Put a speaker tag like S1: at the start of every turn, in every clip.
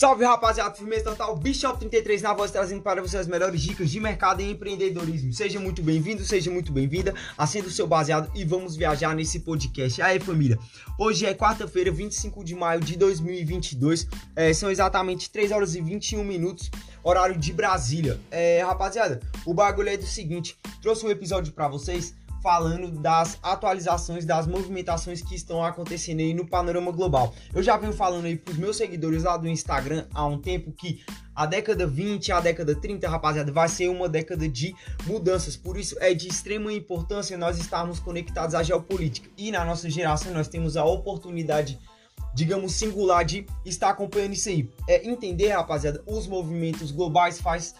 S1: Salve rapaziada, firmeza total, Bishop 33 na voz trazendo para vocês as melhores dicas de mercado e empreendedorismo. Seja muito bem-vindo, seja muito bem-vinda, acenda o seu baseado e vamos viajar nesse podcast. Aí família, hoje é quarta-feira, 25 de maio de 2022, é, são exatamente 3 horas e 21 minutos, horário de Brasília. É, rapaziada, o bagulho é do seguinte, trouxe um episódio para vocês falando das atualizações, das movimentações que estão acontecendo aí no panorama global. Eu já venho falando aí pros meus seguidores lá do Instagram há um tempo que a década 20, a década 30, rapaziada, vai ser uma década de mudanças. Por isso é de extrema importância nós estarmos conectados à geopolítica. E na nossa geração nós temos a oportunidade digamos, singular de estar acompanhando isso aí. É entender, rapaziada, os movimentos globais faz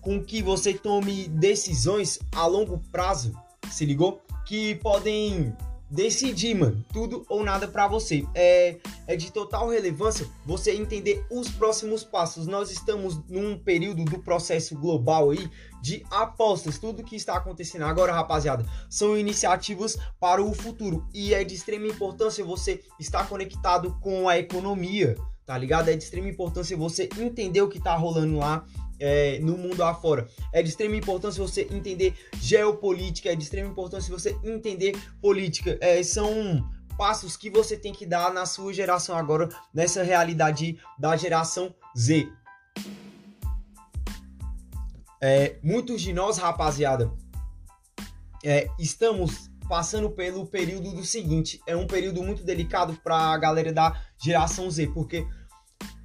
S1: com que você tome decisões a longo prazo se ligou? Que podem decidir, mano, tudo ou nada para você. É, é de total relevância você entender os próximos passos. Nós estamos num período do processo global aí de apostas. Tudo que está acontecendo agora, rapaziada, são iniciativas para o futuro e é de extrema importância você estar conectado com a economia, tá ligado? É de extrema importância você entender o que tá rolando lá é, no mundo afora. É de extrema importância você entender geopolítica, é de extrema importância você entender política. É, são passos que você tem que dar na sua geração agora, nessa realidade da geração Z. É, muitos de nós, rapaziada, é, estamos passando pelo período do seguinte: é um período muito delicado para a galera da geração Z, porque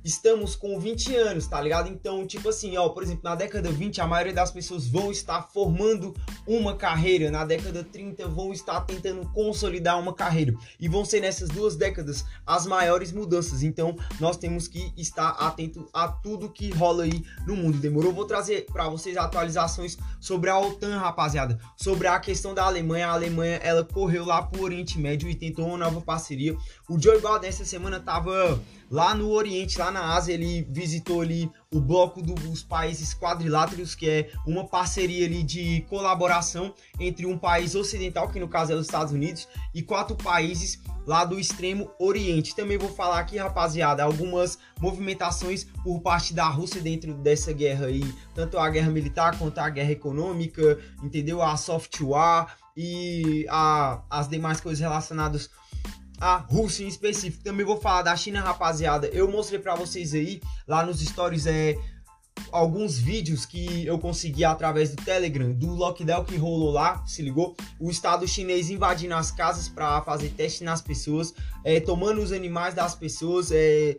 S1: estamos com 20 anos, tá ligado? Então, tipo assim, ó, por exemplo, na década 20 a maioria das pessoas vão estar formando uma carreira, na década 30 vão estar tentando consolidar uma carreira e vão ser nessas duas décadas as maiores mudanças. Então, nós temos que estar atento a tudo que rola aí no mundo. Demorou? Vou trazer para vocês atualizações sobre a OTAN, rapaziada, sobre a questão da Alemanha. A Alemanha, ela correu lá pro Oriente Médio e tentou uma nova parceria. O Joe Biden essa semana tava lá no Oriente, lá na Ásia, ele visitou ali o bloco dos países quadriláteros, que é uma parceria ali de colaboração entre um país ocidental, que no caso é os Estados Unidos, e quatro países lá do extremo Oriente. Também vou falar aqui, rapaziada, algumas movimentações por parte da Rússia dentro dessa guerra aí, tanto a guerra militar quanto a guerra econômica, entendeu? A software e a, as demais coisas relacionadas a Rússia em específico. Também vou falar da China, rapaziada. Eu mostrei para vocês aí lá nos stories é alguns vídeos que eu consegui através do Telegram do lockdown que rolou lá, se ligou? O Estado chinês invadindo as casas para fazer teste nas pessoas, é, tomando os animais das pessoas, é,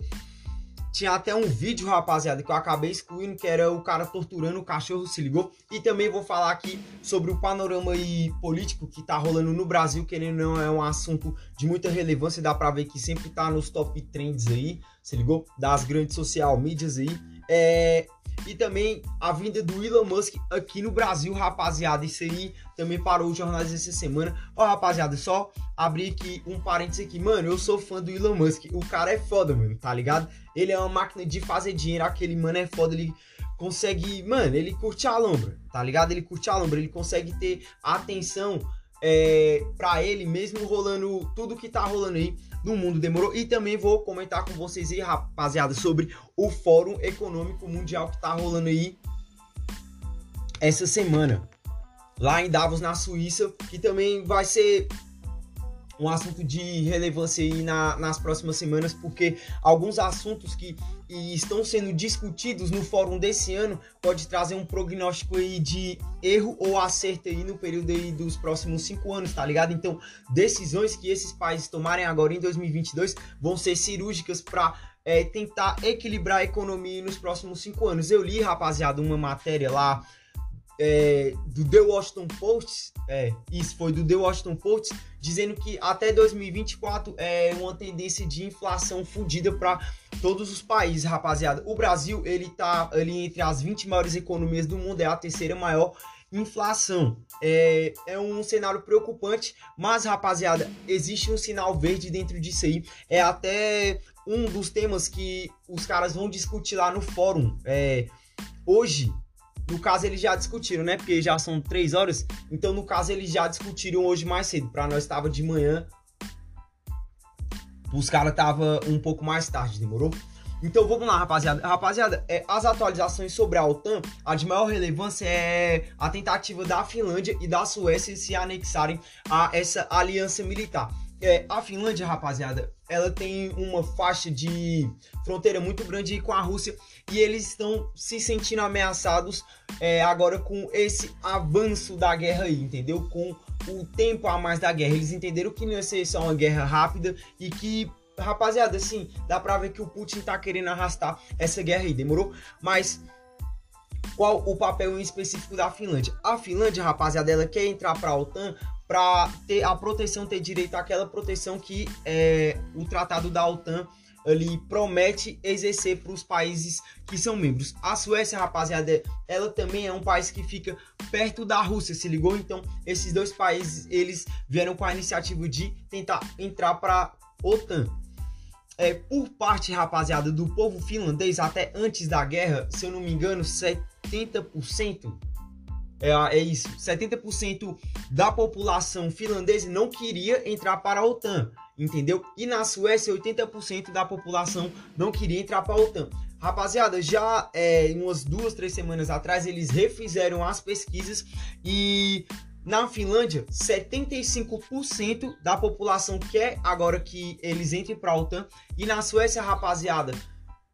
S1: tinha até um vídeo, rapaziada, que eu acabei excluindo, que era o cara torturando o cachorro, se ligou? E também vou falar aqui sobre o panorama aí político que tá rolando no Brasil, que não é um assunto de muita relevância, dá pra ver que sempre tá nos top trends aí, se ligou? Das grandes social mídias aí. É, e também a vinda do Elon Musk aqui no Brasil, rapaziada. Isso aí também parou os jornais essa semana. Ó, rapaziada, só abrir aqui um parênteses aqui. Mano, eu sou fã do Elon Musk. O cara é foda, mano, tá ligado? Ele é uma máquina de fazer dinheiro. Aquele mano é foda. Ele consegue. Mano, ele curte a lombra, tá ligado? Ele curte a lombra. Ele consegue ter atenção é, para ele, mesmo rolando tudo que tá rolando aí no mundo. Demorou? E também vou comentar com vocês aí, rapaziada, sobre o Fórum Econômico Mundial que tá rolando aí essa semana. Lá em Davos, na Suíça, que também vai ser um assunto de relevância aí na, nas próximas semanas, porque alguns assuntos que estão sendo discutidos no fórum desse ano pode trazer um prognóstico aí de erro ou acerto aí no período aí dos próximos cinco anos, tá ligado? Então, decisões que esses países tomarem agora em 2022 vão ser cirúrgicas para é, tentar equilibrar a economia nos próximos cinco anos. Eu li, rapaziada, uma matéria lá é, do The Washington Post, é, isso foi do The Washington Post, dizendo que até 2024 é uma tendência de inflação fodida para todos os países, rapaziada. O Brasil, ele tá ali entre as 20 maiores economias do mundo, é a terceira maior inflação. É, é um cenário preocupante, mas rapaziada, existe um sinal verde dentro disso aí. É até um dos temas que os caras vão discutir lá no fórum. É, hoje, no caso, eles já discutiram, né? Porque já são três horas. Então, no caso, eles já discutiram hoje mais cedo. Para nós estava de manhã. Os caras tava um pouco mais tarde, demorou? Então vamos lá, rapaziada. Rapaziada, é, as atualizações sobre a OTAN, a de maior relevância é a tentativa da Finlândia e da Suécia se anexarem a essa aliança militar. É, a Finlândia, rapaziada, ela tem uma faixa de fronteira muito grande com a Rússia e eles estão se sentindo ameaçados é, agora com esse avanço da guerra aí, entendeu? Com o tempo a mais da guerra. Eles entenderam que não ia ser só uma guerra rápida e que, rapaziada, assim, dá pra ver que o Putin tá querendo arrastar essa guerra aí, demorou? Mas qual o papel em específico da Finlândia? A Finlândia, rapaziada, ela quer entrar pra OTAN para ter a proteção, ter direito àquela proteção que é, o tratado da OTAN ali promete exercer para os países que são membros. A Suécia, rapaziada, ela também é um país que fica perto da Rússia, se ligou? Então, esses dois países, eles vieram com a iniciativa de tentar entrar para OTAN. É, por parte, rapaziada, do povo finlandês, até antes da guerra, se eu não me engano, 70% é, é isso. 70% da população finlandesa não queria entrar para a OTAN, entendeu? E na Suécia, 80% da população não queria entrar para a OTAN. Rapaziada, já é, umas duas, três semanas atrás, eles refizeram as pesquisas e na Finlândia, 75% da população quer agora que eles entrem para a OTAN. E na Suécia, rapaziada,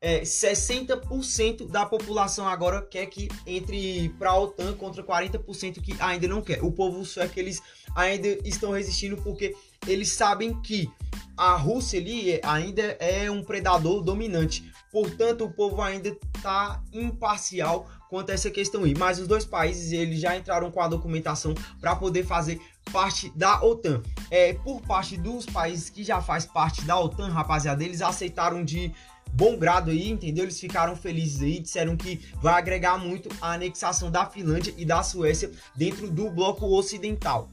S1: é, 60% da população agora quer que entre para a OTAN contra 40% que ainda não quer. O povo sueco eles ainda estão resistindo porque eles sabem que a Rússia ali ainda é um predador dominante. Portanto, o povo ainda está imparcial quanto a essa questão aí. Mas os dois países eles já entraram com a documentação para poder fazer parte da OTAN. É, por parte dos países que já faz parte da OTAN, rapaziada, eles aceitaram de bom grado aí, entendeu? Eles ficaram felizes aí, disseram que vai agregar muito a anexação da Finlândia e da Suécia dentro do bloco ocidental.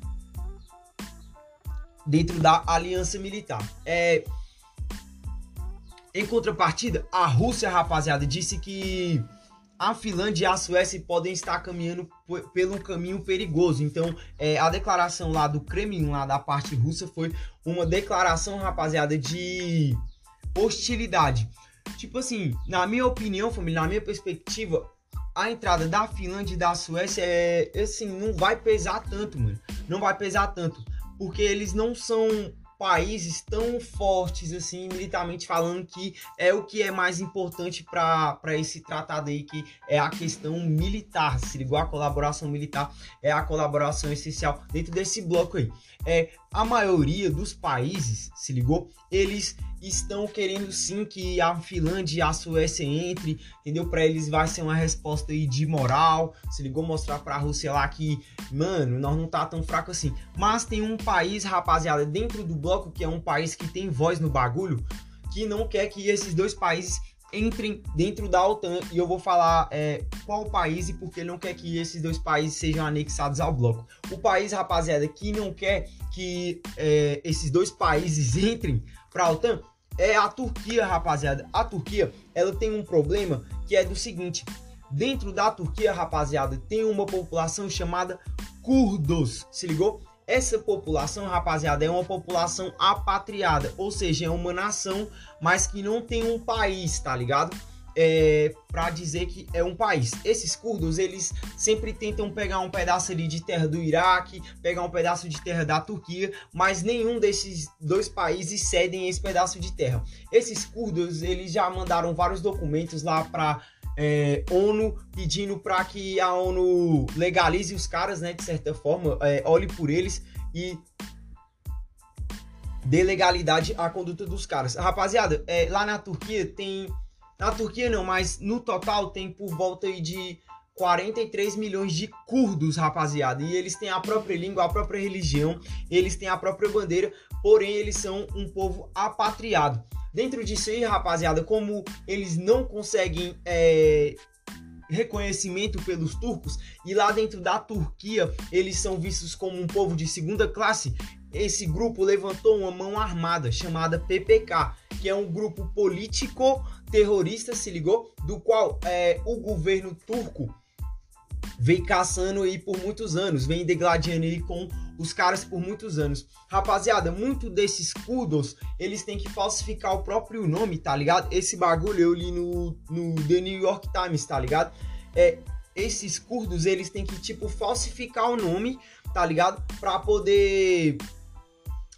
S1: Dentro da aliança militar. É... Em contrapartida, a Rússia, rapaziada, disse que a Finlândia e a Suécia podem estar caminhando pelo caminho perigoso. Então, é, a declaração lá do Kremlin, lá da parte russa, foi uma declaração, rapaziada, de hostilidade. Tipo assim, na minha opinião, família, na minha perspectiva, a entrada da Finlândia e da Suécia é assim, não vai pesar tanto, mano. Não vai pesar tanto, porque eles não são países tão fortes assim, militarmente falando, que é o que é mais importante para esse tratado aí, que é a questão militar. Se ligou? A colaboração militar é a colaboração essencial dentro desse bloco aí. É, a maioria dos países, se ligou? Eles estão querendo sim que a Finlândia e a Suécia entre, entendeu? Para eles vai ser uma resposta aí de moral, se ligou mostrar para a Rússia lá que, mano, nós não tá tão fraco assim. Mas tem um país, rapaziada, dentro do bloco que é um país que tem voz no bagulho, que não quer que esses dois países entrem dentro da OTAN e eu vou falar é, qual país e porque não quer que esses dois países sejam anexados ao bloco. O país, rapaziada, que não quer que é, esses dois países entrem para a OTAN é a Turquia, rapaziada. A Turquia, ela tem um problema que é do seguinte: dentro da Turquia, rapaziada, tem uma população chamada curdos. Se ligou? Essa população, rapaziada, é uma população apatriada, ou seja, é uma nação, mas que não tem um país, tá ligado? É, para dizer que é um país. Esses curdos, eles sempre tentam pegar um pedaço ali de terra do Iraque, pegar um pedaço de terra da Turquia, mas nenhum desses dois países cedem esse pedaço de terra. Esses curdos, eles já mandaram vários documentos lá para é, ONU pedindo para que a ONU legalize os caras, né, de certa forma, é, olhe por eles e dê legalidade à conduta dos caras. Rapaziada, é, lá na Turquia tem. Na Turquia não, mas no total tem por volta de 43 milhões de curdos, rapaziada. E eles têm a própria língua, a própria religião, eles têm a própria bandeira, porém eles são um povo apatriado. Dentro disso aí, rapaziada, como eles não conseguem é, reconhecimento pelos turcos e lá dentro da Turquia eles são vistos como um povo de segunda classe, esse grupo levantou uma mão armada chamada PPK, que é um grupo político terrorista, se ligou? Do qual é, o governo turco vem caçando aí por muitos anos, vem degladiando aí com os caras por muitos anos. Rapaziada, muito desses kudos, eles têm que falsificar o próprio nome, tá ligado? Esse bagulho eu li no, no The New York Times, tá ligado? É, esses curdos, eles têm que, tipo, falsificar o nome, tá ligado? Pra poder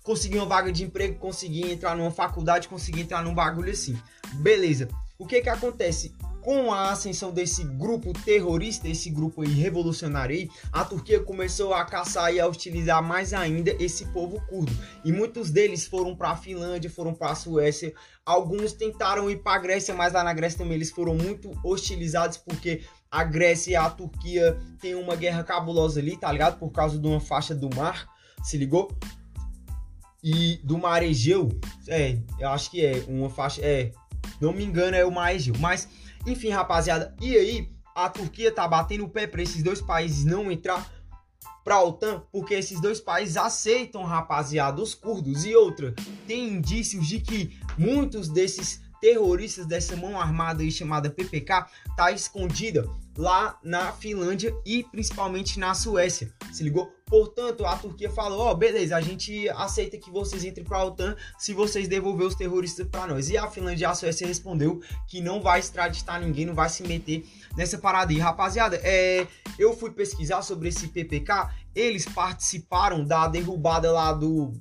S1: conseguir uma vaga de emprego, conseguir entrar numa faculdade, conseguir entrar num bagulho assim. Beleza. O que que acontece? Com a ascensão desse grupo terrorista, esse grupo aí revolucionário aí, a Turquia começou a caçar e a utilizar mais ainda esse povo curdo. E muitos deles foram para a Finlândia, foram para a Suécia. Alguns tentaram ir para a Grécia, mas lá na Grécia também eles foram muito hostilizados porque a Grécia e a Turquia têm uma guerra cabulosa ali, tá ligado? Por causa de uma faixa do mar, se ligou? E do mar Egeu, é, eu acho que é uma faixa, é, não me engano, é o mar Egeu, mas enfim, rapaziada, e aí a Turquia tá batendo o pé para esses dois países não entrar para a OTAN, porque esses dois países aceitam, rapaziada, os curdos. E outra, tem indícios de que muitos desses terroristas dessa mão armada aí chamada PPK tá escondida lá na Finlândia e principalmente na Suécia. Se ligou? Portanto, a Turquia falou: "Ó, oh, beleza, a gente aceita que vocês entrem para a OTAN se vocês devolver os terroristas para nós". E a Finlândia e a Suécia respondeu que não vai extraditar ninguém, não vai se meter nessa parada. E rapaziada, é, eu fui pesquisar sobre esse PPK, eles participaram da derrubada lá do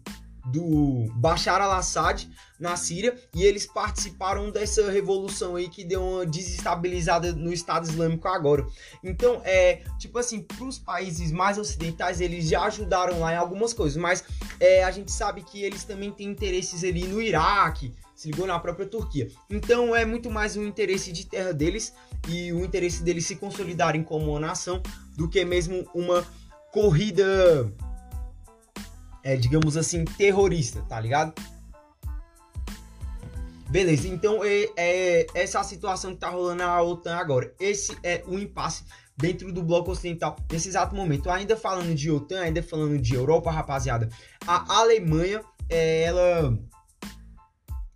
S1: do Bashar al-Assad na Síria e eles participaram dessa revolução aí que deu uma desestabilizada no Estado Islâmico agora. Então, é tipo assim, para os países mais ocidentais eles já ajudaram lá em algumas coisas, mas é, a gente sabe que eles também têm interesses ali no Iraque, se ligou na própria Turquia. Então é muito mais um interesse de terra deles e o interesse deles se consolidarem como uma nação do que mesmo uma corrida é, digamos assim, terrorista, tá ligado? Beleza, então é, é essa é a situação que tá rolando na OTAN agora. Esse é o impasse dentro do bloco ocidental nesse exato momento. Ainda falando de OTAN, ainda falando de Europa, rapaziada, a Alemanha, é, ela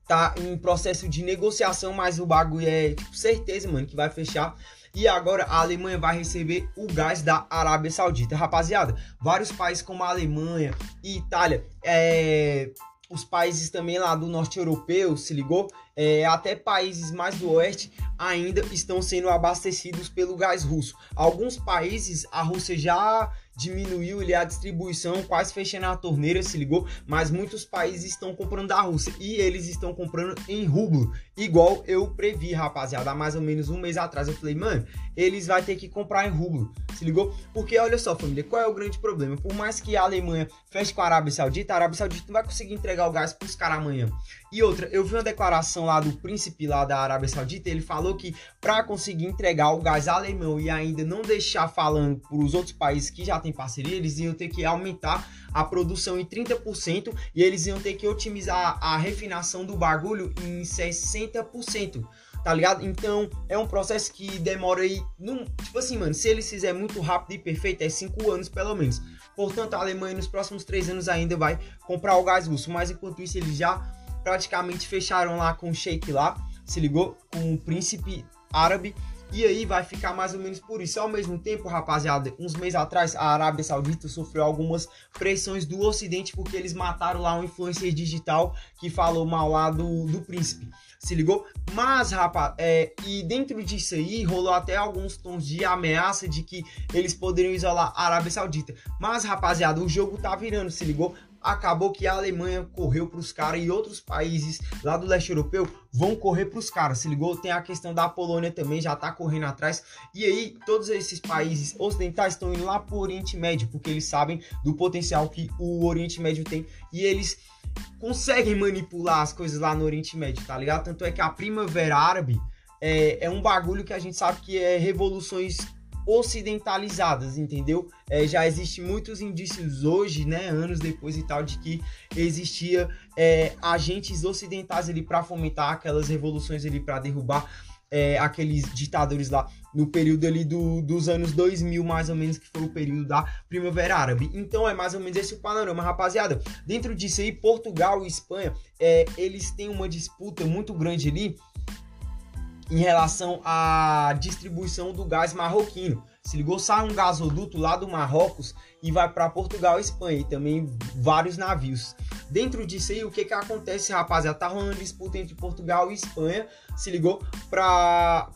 S1: tá em processo de negociação, mas o bagulho é tipo, certeza, mano, que vai fechar e agora a Alemanha vai receber o gás da Arábia Saudita. Rapaziada, vários países como a Alemanha e Itália, é, os países também lá do norte europeu, se ligou? É, até países mais do oeste ainda estão sendo abastecidos pelo gás russo. Alguns países a Rússia já diminuiu ali a distribuição, quase fechando a torneira, se ligou? Mas muitos países estão comprando da Rússia e eles estão comprando em rublo, igual eu previ, rapaziada, há mais ou menos um mês atrás. Eu falei, mano, eles vão ter que comprar em rublo, se ligou? Porque olha só, família, qual é o grande problema? Por mais que a Alemanha feche com a Arábia Saudita, a Arábia Saudita não vai conseguir entregar o gás pros caras amanhã. E outra, eu vi uma declaração lá do príncipe lá da Arábia Saudita, ele falou que para conseguir entregar o gás alemão e ainda não deixar falando para os outros países que já têm parceria, eles iam ter que aumentar a produção em 30% e eles iam ter que otimizar a refinação do bagulho em 60% tá ligado? Então é um processo que demora aí, num, tipo assim, mano, se eles fizerem muito rápido e perfeito, é 5 anos pelo menos. Portanto, a Alemanha nos próximos 3 anos ainda vai comprar o gás russo, mas enquanto isso eles já praticamente fecharam lá com o Sheik lá, se ligou? Com o príncipe árabe. E aí vai ficar mais ou menos por isso. Ao mesmo tempo, rapaziada, uns meses atrás, a Arábia Saudita sofreu algumas pressões do Ocidente porque eles mataram lá um influencer digital que falou mal lá do, do príncipe. Se ligou? Mas, rapaz, é, e dentro disso aí rolou até alguns tons de ameaça de que eles poderiam isolar a Arábia Saudita. Mas, rapaziada, o jogo tá virando, se ligou? Acabou que a Alemanha correu para os caras e outros países lá do leste europeu vão correr para os caras, se ligou? Tem a questão da Polônia também, já tá correndo atrás. E aí, todos esses países ocidentais estão indo lá pro Oriente Médio, porque eles sabem do potencial que o Oriente Médio tem e eles conseguem manipular as coisas lá no Oriente Médio, tá ligado? Tanto é que a Primavera Árabe é, é um bagulho que a gente sabe que é revoluções ocidentalizadas, entendeu? É, já existem muitos indícios hoje, né, anos depois e tal, de que existia é, agentes ocidentais ali para fomentar aquelas revoluções ali para derrubar é, aqueles ditadores lá no período ali do, dos anos 2000, mais ou menos, que foi o período da Primavera Árabe. Então é mais ou menos esse o panorama, rapaziada. Dentro disso aí, Portugal e Espanha, é, eles têm uma disputa muito grande ali em relação à distribuição do gás marroquino. Se ligou? Sai um gasoduto lá do Marrocos e vai para Portugal e Espanha. E também vários navios. Dentro disso aí, o que que acontece, rapaziada? Tá rolando disputa entre Portugal e Espanha. Se ligou? Pra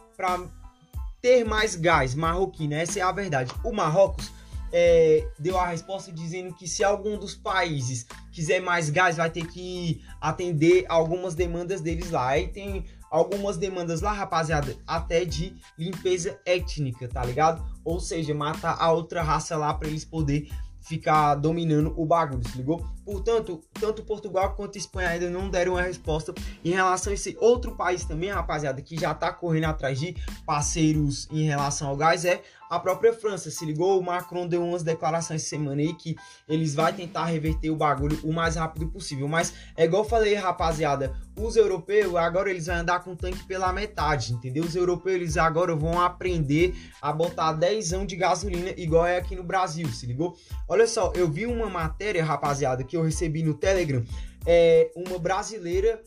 S1: ter mais gás marroquino. Essa é a verdade. O Marrocos é, deu a resposta dizendo que se algum dos países quiser mais gás, vai ter que atender algumas demandas deles lá. Aí tem algumas demandas lá, rapaziada, até de limpeza étnica, tá ligado? Ou seja, matar a outra raça lá para eles poder ficar dominando o bagulho, se ligou? Portanto, tanto Portugal quanto Espanha ainda não deram uma resposta em relação a esse outro país também, rapaziada, que já tá correndo atrás de parceiros em relação ao gás, é a própria França. Se ligou? O Macron deu umas declarações essa semana aí que eles vão tentar reverter o bagulho o mais rápido possível. Mas é igual eu falei, rapaziada, os europeus agora eles vão andar com o tanque pela metade, entendeu? Os europeus eles agora vão aprender a botar 10 de gasolina igual é aqui no Brasil, se ligou? Olha só, eu vi uma matéria, rapaziada, que eu recebi no Telegram, é uma brasileira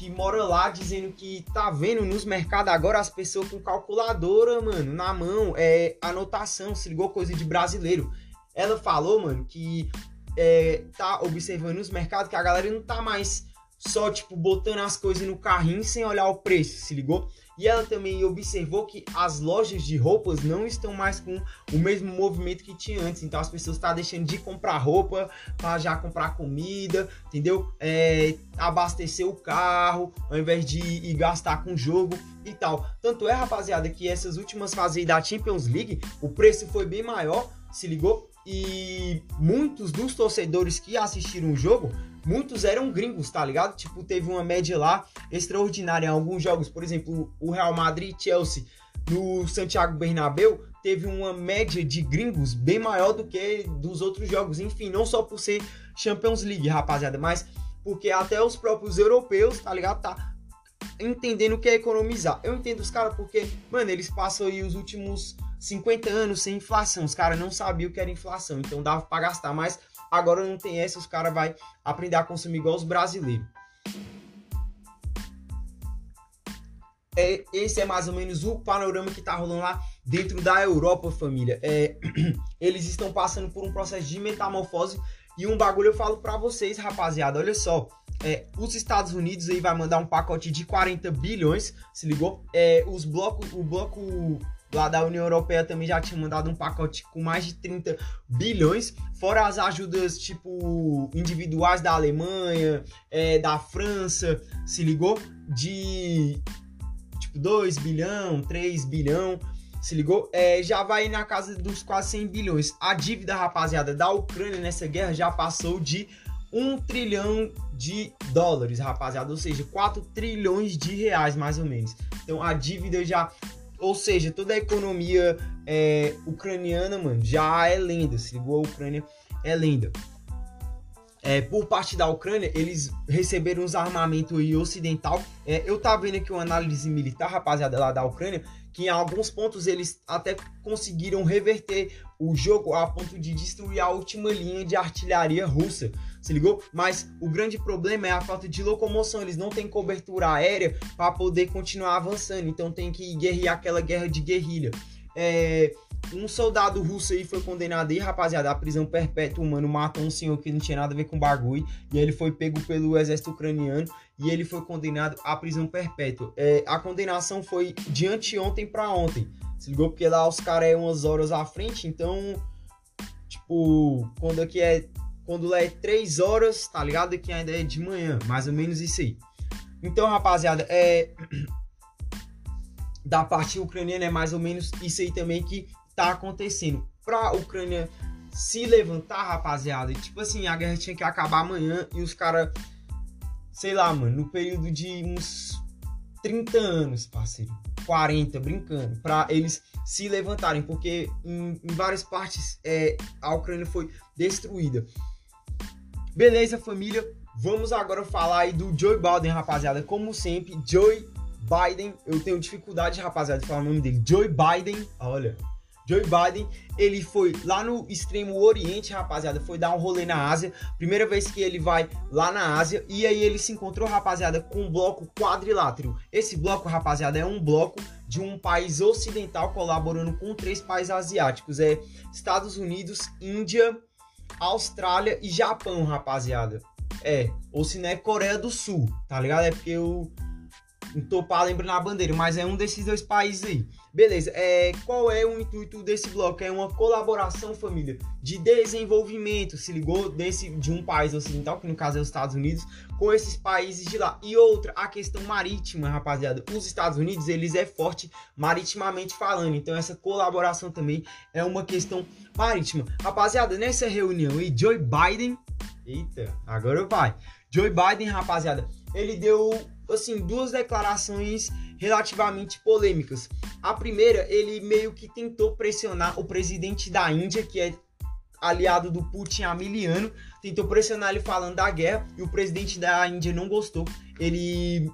S1: que mora lá dizendo que tá vendo nos mercados agora as pessoas com calculadora, mano, na mão, é anotação, se ligou coisa de brasileiro. Ela falou, mano, que é, tá observando nos mercados que a galera não tá mais só, tipo, botando as coisas no carrinho sem olhar o preço, se ligou? E ela também observou que as lojas de roupas não estão mais com o mesmo movimento que tinha antes. Então as pessoas estão tá deixando de comprar roupa para já comprar comida, entendeu? É, abastecer o carro ao invés de ir gastar com jogo e tal. Tanto é, rapaziada, que essas últimas fases da Champions League, o preço foi bem maior, se ligou? E muitos dos torcedores que assistiram o jogo muitos eram gringos, tá ligado? Tipo, teve uma média lá extraordinária em alguns jogos. Por exemplo, o Real Madrid e Chelsea no Santiago Bernabéu teve uma média de gringos bem maior do que dos outros jogos. Enfim, não só por ser Champions League, rapaziada, mas porque até os próprios europeus, tá ligado? Tá entendendo o que é economizar. Eu entendo os caras porque, mano, eles passam aí os últimos 50 anos sem inflação. Os caras não sabiam o que era inflação, então dava para gastar mais Agora não tem essa, os caras vão aprender a consumir igual os brasileiros. É, esse é mais ou menos o panorama que tá rolando lá dentro da Europa, família. É, eles estão passando por um processo de metamorfose e um bagulho eu falo para vocês, rapaziada. Olha só, é, os Estados Unidos aí vai mandar um pacote de 40 bilhões, se ligou? É, os blocos, o bloco lá da União Europeia também já tinha mandado um pacote com mais de 30 bilhões, fora as ajudas tipo individuais da Alemanha, é, da França, se ligou? De tipo 2 bilhão, 3 bilhão, se ligou? É, já vai na casa dos quase 100 bilhões. A dívida, rapaziada, da Ucrânia nessa guerra já passou de 1 trilhão de dólares, rapaziada, ou seja, 4 trilhões de reais mais ou menos. Então a dívida já ou seja, toda a economia é, ucraniana, mano, já é lenda. Se ligou? A Ucrânia é lenda. É, por parte da Ucrânia, eles receberam os armamentos ocidental. É, eu tava vendo aqui uma análise militar, rapaziada, lá da Ucrânia, que em alguns pontos eles até conseguiram reverter o jogo a ponto de destruir a última linha de artilharia russa. Se ligou? Mas o grande problema é a falta de locomoção. Eles não têm cobertura aérea para poder continuar avançando. Então tem que guerrear aquela guerra de guerrilha. É, um soldado russo aí foi condenado aí, rapaziada, à prisão perpétua, mano, matou um senhor que não tinha nada a ver com bagulho, e ele foi pego pelo exército ucraniano e ele foi condenado à prisão perpétua. É, a condenação foi de anteontem para ontem. Se ligou? Porque lá os caras é umas horas à frente, então, tipo, quando aqui é. Quando lá é 3 horas, tá ligado? Aqui ainda é de manhã, mais ou menos isso aí. Então, rapaziada, é. Da parte ucraniana é mais ou menos isso aí também que tá acontecendo. Pra Ucrânia se levantar, rapaziada, tipo assim, a guerra tinha que acabar amanhã e os caras, sei lá, mano, no período de uns 30 anos, parceiro 40, brincando, para eles se levantarem, porque em, em várias partes é, a Ucrânia foi destruída. Beleza, família? Vamos agora falar aí do Joe Biden, rapaziada. Como sempre, Joe Biden, eu tenho dificuldade, rapaziada, de falar o nome dele. Joe Biden, olha, Joe Biden, ele foi lá no extremo oriente, rapaziada, foi dar um rolê na Ásia. Primeira vez que ele vai lá na Ásia e aí ele se encontrou, rapaziada, com um bloco quadrilátero. Esse bloco, rapaziada, é um bloco de um país ocidental colaborando com três países asiáticos, é Estados Unidos, Índia, Austrália e Japão, rapaziada. É, ou se não é Coreia do Sul, tá ligado? É porque eu pra lembrar na bandeira, mas é um desses dois países aí. Beleza, é, qual é o intuito desse bloco? É uma colaboração, família, de desenvolvimento, se ligou? Desse, de um país ocidental, que no caso é os Estados Unidos, com esses países de lá. E outra, a questão marítima, rapaziada. Os Estados Unidos, eles é forte maritimamente falando, então essa colaboração também é uma questão marítima. Rapaziada, nessa reunião aí, Joe Biden... Eita, agora vai. Joe Biden, rapaziada, ele deu assim, duas declarações relativamente polêmicas. A primeira, ele meio que tentou pressionar o presidente da Índia, que é aliado do Putin há mil anos, tentou pressionar ele falando da guerra e o presidente da Índia não gostou. Ele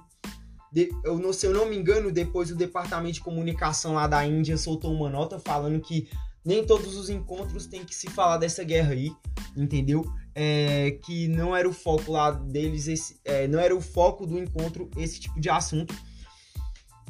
S1: eu não, se eu não me engano, depois o departamento de comunicação lá da Índia soltou uma nota falando que nem todos os encontros tem que se falar dessa guerra aí, entendeu? É, que não era o foco lá deles, esse, é, não era o foco do encontro esse tipo de assunto.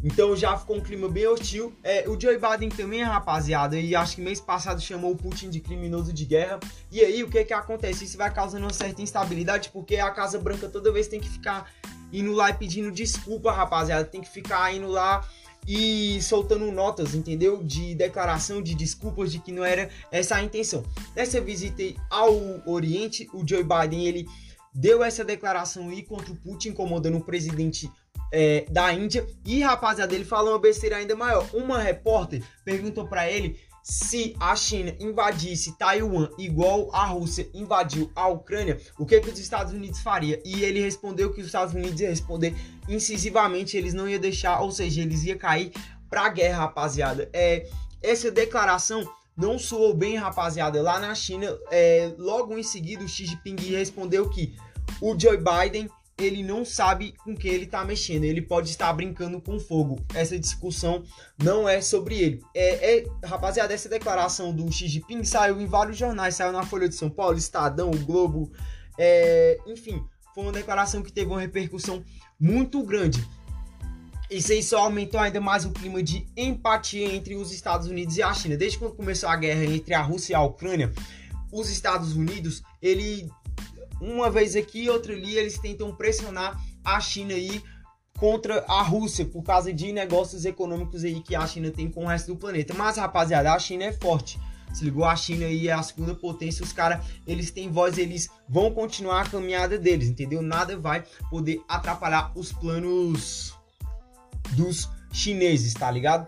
S1: Então já ficou um clima bem hostil. É, o Joe Biden também, rapaziada, e acho que mês passado chamou o Putin de criminoso de guerra. E aí o que que acontece? Isso vai causando uma certa instabilidade, porque a Casa Branca toda vez tem que ficar indo lá e pedindo desculpa, rapaziada. Tem que ficar indo lá e soltando notas, entendeu? De declaração, de desculpas de que não era essa a intenção. Nessa visita ao Oriente, o Joe Biden ele deu essa declaração aí contra o Putin, incomodando o presidente é, da Índia. E rapaziada, ele falou uma besteira ainda maior. Uma repórter perguntou para ele se a China invadisse Taiwan igual a Rússia invadiu a Ucrânia, o que, que os Estados Unidos faria? E ele respondeu que os Estados Unidos ia responder incisivamente, eles não iam deixar, ou seja, eles iam cair pra guerra, rapaziada. É, essa declaração não soou bem, rapaziada. Lá na China, é, logo em seguida, o Xi Jinping respondeu que o Joe Biden ele não sabe com que ele está mexendo. Ele pode estar brincando com fogo. Essa discussão não é sobre ele. É, é, rapaziada, essa declaração do Xi Jinping saiu em vários jornais. Saiu na Folha de São Paulo, Estadão, o Globo. É, enfim, foi uma declaração que teve uma repercussão muito grande. Isso aí só aumentou ainda mais o clima de empatia entre os Estados Unidos e a China. Desde quando começou a guerra entre a Rússia e a Ucrânia, os Estados Unidos, ele uma vez aqui, outra ali, eles tentam pressionar a China aí contra a Rússia por causa de negócios econômicos aí que a China tem com o resto do planeta. Mas, rapaziada, a China é forte. Se ligou? A China aí é a segunda potência. Os caras, eles têm voz, eles vão continuar a caminhada deles, entendeu? Nada vai poder atrapalhar os planos dos chineses, tá ligado?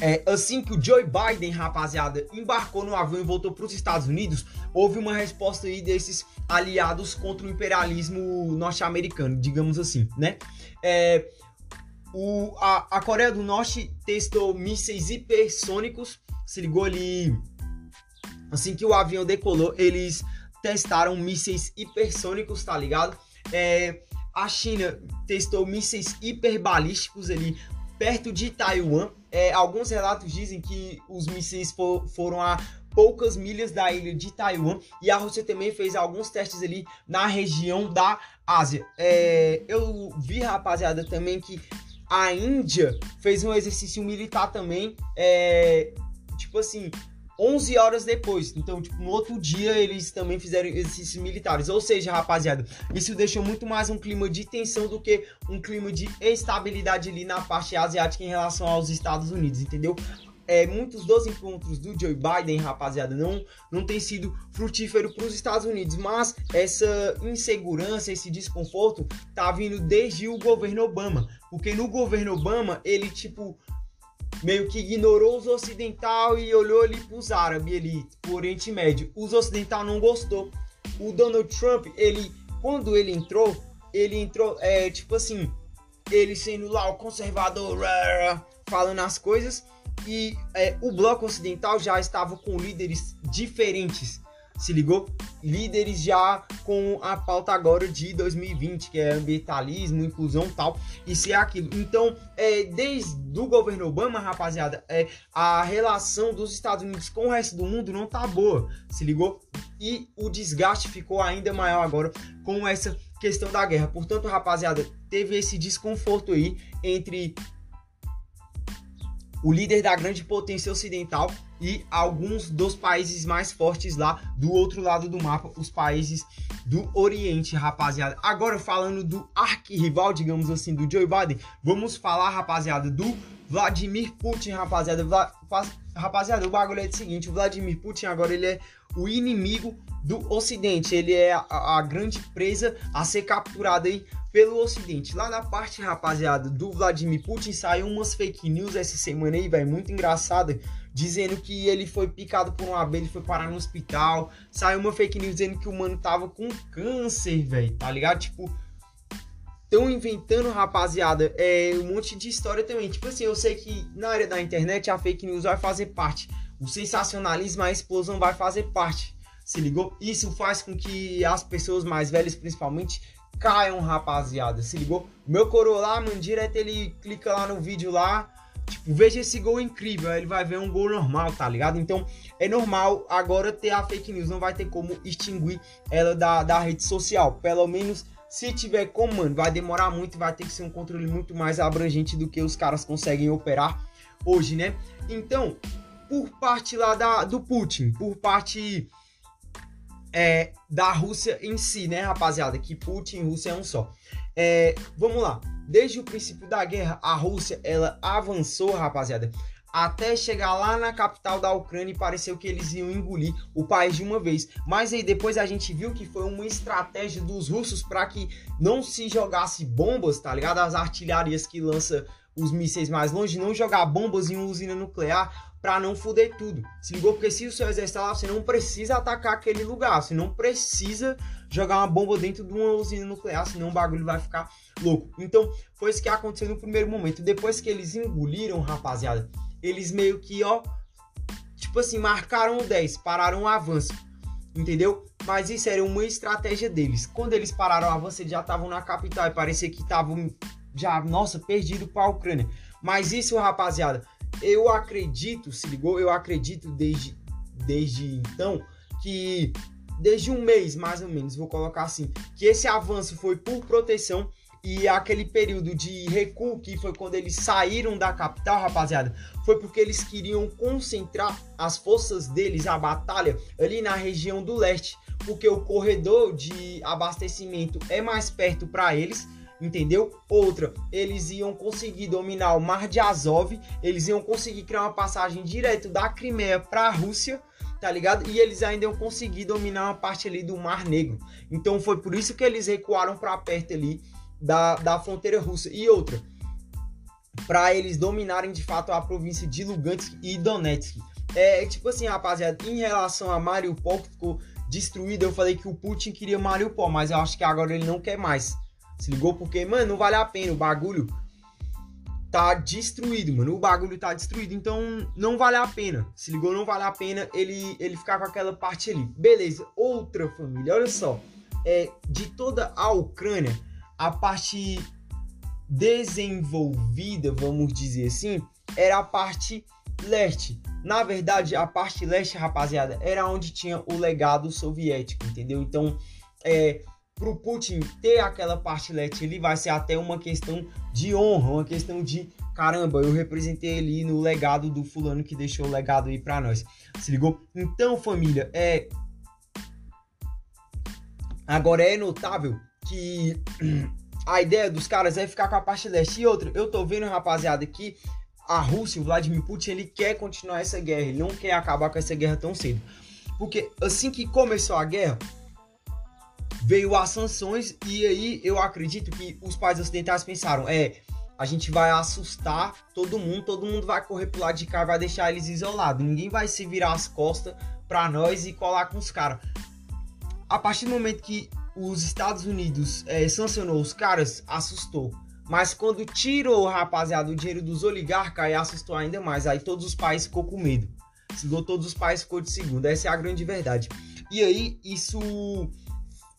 S1: É, assim que o Joe Biden, rapaziada, embarcou no avião e voltou para os Estados Unidos, houve uma resposta aí desses aliados contra o imperialismo norte-americano, digamos assim, né? É, o, a, a, Coreia do Norte testou mísseis hipersônicos, se ligou ali. Assim que o avião decolou, eles testaram mísseis hipersônicos, tá ligado? É, a China testou mísseis hiperbalísticos ali perto de Taiwan. É, alguns relatos dizem que os mísseis for, foram a poucas milhas da ilha de Taiwan e a Rússia também fez alguns testes ali na região da Ásia. É, eu vi, rapaziada, também que a Índia fez um exercício militar também, é, tipo assim, 11 horas depois. Então, tipo, no outro dia eles também fizeram exercícios militares. Ou seja, rapaziada, isso deixou muito mais um clima de tensão do que um clima de estabilidade ali na parte asiática em relação aos Estados Unidos, entendeu? É, muitos dos encontros do Joe Biden, rapaziada, não, não tem sido frutífero para os Estados Unidos, mas essa insegurança, esse desconforto tá vindo desde o governo Obama, porque no governo Obama ele tipo meio que ignorou os ocidental e olhou ali pros árabes ali, pro Oriente Médio. Os ocidental não gostou. O Donald Trump, ele, quando ele entrou, ele entrou, é, tipo assim, ele sendo lá o conservador, falando as coisas, e é, o bloco ocidental já estava com líderes diferentes, Se ligou? Líderes já com a pauta agora de 2020, que é ambientalismo, inclusão tal, isso é aquilo. Então, é, desde o governo Obama, rapaziada, é, a relação dos Estados Unidos com o resto do mundo não tá boa, se ligou? E o desgaste ficou ainda maior agora com essa questão da guerra. Portanto, rapaziada, teve esse desconforto aí entre o líder da grande potência ocidental e alguns dos países mais fortes lá do outro lado do mapa, os países do Oriente, rapaziada. Agora falando do arquirrival, digamos assim, do Joe Biden, vamos falar, rapaziada, do Vladimir Putin, rapaziada. Vla... Rapaziada, o bagulho é o seguinte, o Vladimir Putin agora ele é o inimigo do Ocidente, ele é a, a grande presa a ser capturada aí pelo Ocidente. Lá na parte, rapaziada, do Vladimir Putin saiu umas fake news essa semana aí, velho, muito engraçada, dizendo que ele foi picado por uma abelha e foi parar no hospital. Saiu uma fake news dizendo que o mano tava com câncer, velho, tá ligado? Tipo, estão inventando, rapaziada, é um monte de história também. Tipo assim, eu sei que na área da internet a fake news vai fazer parte. O sensacionalismo, a explosão vai fazer parte. Se ligou? Isso faz com que as pessoas mais velhas, principalmente, caiam, rapaziada. Se ligou? Meu coroa lá, mano, direto ele clica lá no vídeo lá. Tipo, veja esse gol incrível. Aí ele vai ver um gol normal, tá ligado? Então é normal agora ter a fake news. Não vai ter como extinguir ela da, da rede social. Pelo menos se tiver como, mano, vai demorar muito. Vai ter que ser um controle muito mais abrangente do que os caras conseguem operar hoje, né? Então, por parte lá da, do Putin, por parte é, da Rússia em si, né, rapaziada? Que Putin e Rússia é um só. É, vamos lá. Desde o princípio da guerra, a Rússia ela avançou, rapaziada, até chegar lá na capital da Ucrânia e pareceu que eles iam engolir o país de uma vez. Mas aí depois a gente viu que foi uma estratégia dos russos para que não se jogasse bombas, tá ligado? As artilharias que lança os mísseis mais longe, não jogar bombas em uma usina nuclear para não fuder tudo. Se ligou? Porque se o seu exército lá, você não precisa atacar aquele lugar, você não precisa jogar uma bomba dentro de uma usina nuclear, senão o bagulho vai ficar louco. Então, foi isso que aconteceu no primeiro momento. Depois que eles engoliram, rapaziada, eles meio que, ó, tipo assim, marcaram o 10, pararam o avanço. Entendeu? Mas isso era uma estratégia deles. Quando eles pararam o avanço, eles já estavam na capital e parecia que estavam já, nossa, perdido para a Ucrânia. Mas isso, rapaziada, eu acredito, se ligou? Eu acredito desde, desde então que desde um mês mais ou menos, vou colocar assim, que esse avanço foi por proteção e aquele período de recuo que foi quando eles saíram da capital, rapaziada, foi porque eles queriam concentrar as forças deles, a batalha, ali na região do leste, porque o corredor de abastecimento é mais perto para eles entendeu? Outra, eles iam conseguir dominar o Mar de Azov, eles iam conseguir criar uma passagem direto da Crimeia para a Rússia, tá ligado? E eles ainda iam conseguir dominar uma parte ali do Mar Negro. Então foi por isso que eles recuaram para perto ali da, da fronteira russa. E outra, para eles dominarem de fato a província de Lugansk e Donetsk. É tipo assim, rapaziada, em relação a Mariupol que ficou destruída, eu falei que o Putin queria Mariupol, mas eu acho que agora ele não quer mais. Se ligou? Porque, mano, não vale a pena. O bagulho tá destruído, mano. O bagulho tá destruído. Então, não vale a pena. Se ligou? Não vale a pena ele, ele ficar com aquela parte ali. Beleza. Outra família, olha só. É, de toda a Ucrânia, a parte desenvolvida, vamos dizer assim, era a parte leste. Na verdade, a parte leste, rapaziada, era onde tinha o legado soviético, entendeu? Então, é, para o Putin ter aquela parte leste, ele vai ser até uma questão de honra, uma questão de caramba, eu representei ali no legado do fulano que deixou o legado aí para nós. Se ligou? Então, família, é agora é notável que a ideia dos caras é ficar com a parte leste e outra. Eu tô vendo, rapaziada, que a Rússia, o Vladimir Putin, ele quer continuar essa guerra, ele não quer acabar com essa guerra tão cedo. Porque assim que começou a guerra, veio as sanções e aí eu acredito que os países ocidentais pensaram, é, a gente vai assustar todo mundo, todo mundo vai correr pro lado de cá vai deixar eles isolados. Ninguém vai se virar as costas para nós e colar com os caras. A partir do momento que os Estados Unidos é, sancionou os caras, assustou. Mas quando tirou, rapaziada, o dinheiro dos oligarcas, aí assustou ainda mais. Aí todos os países ficou com medo. Se todos os países ficou de segunda. Essa é a grande verdade. E aí isso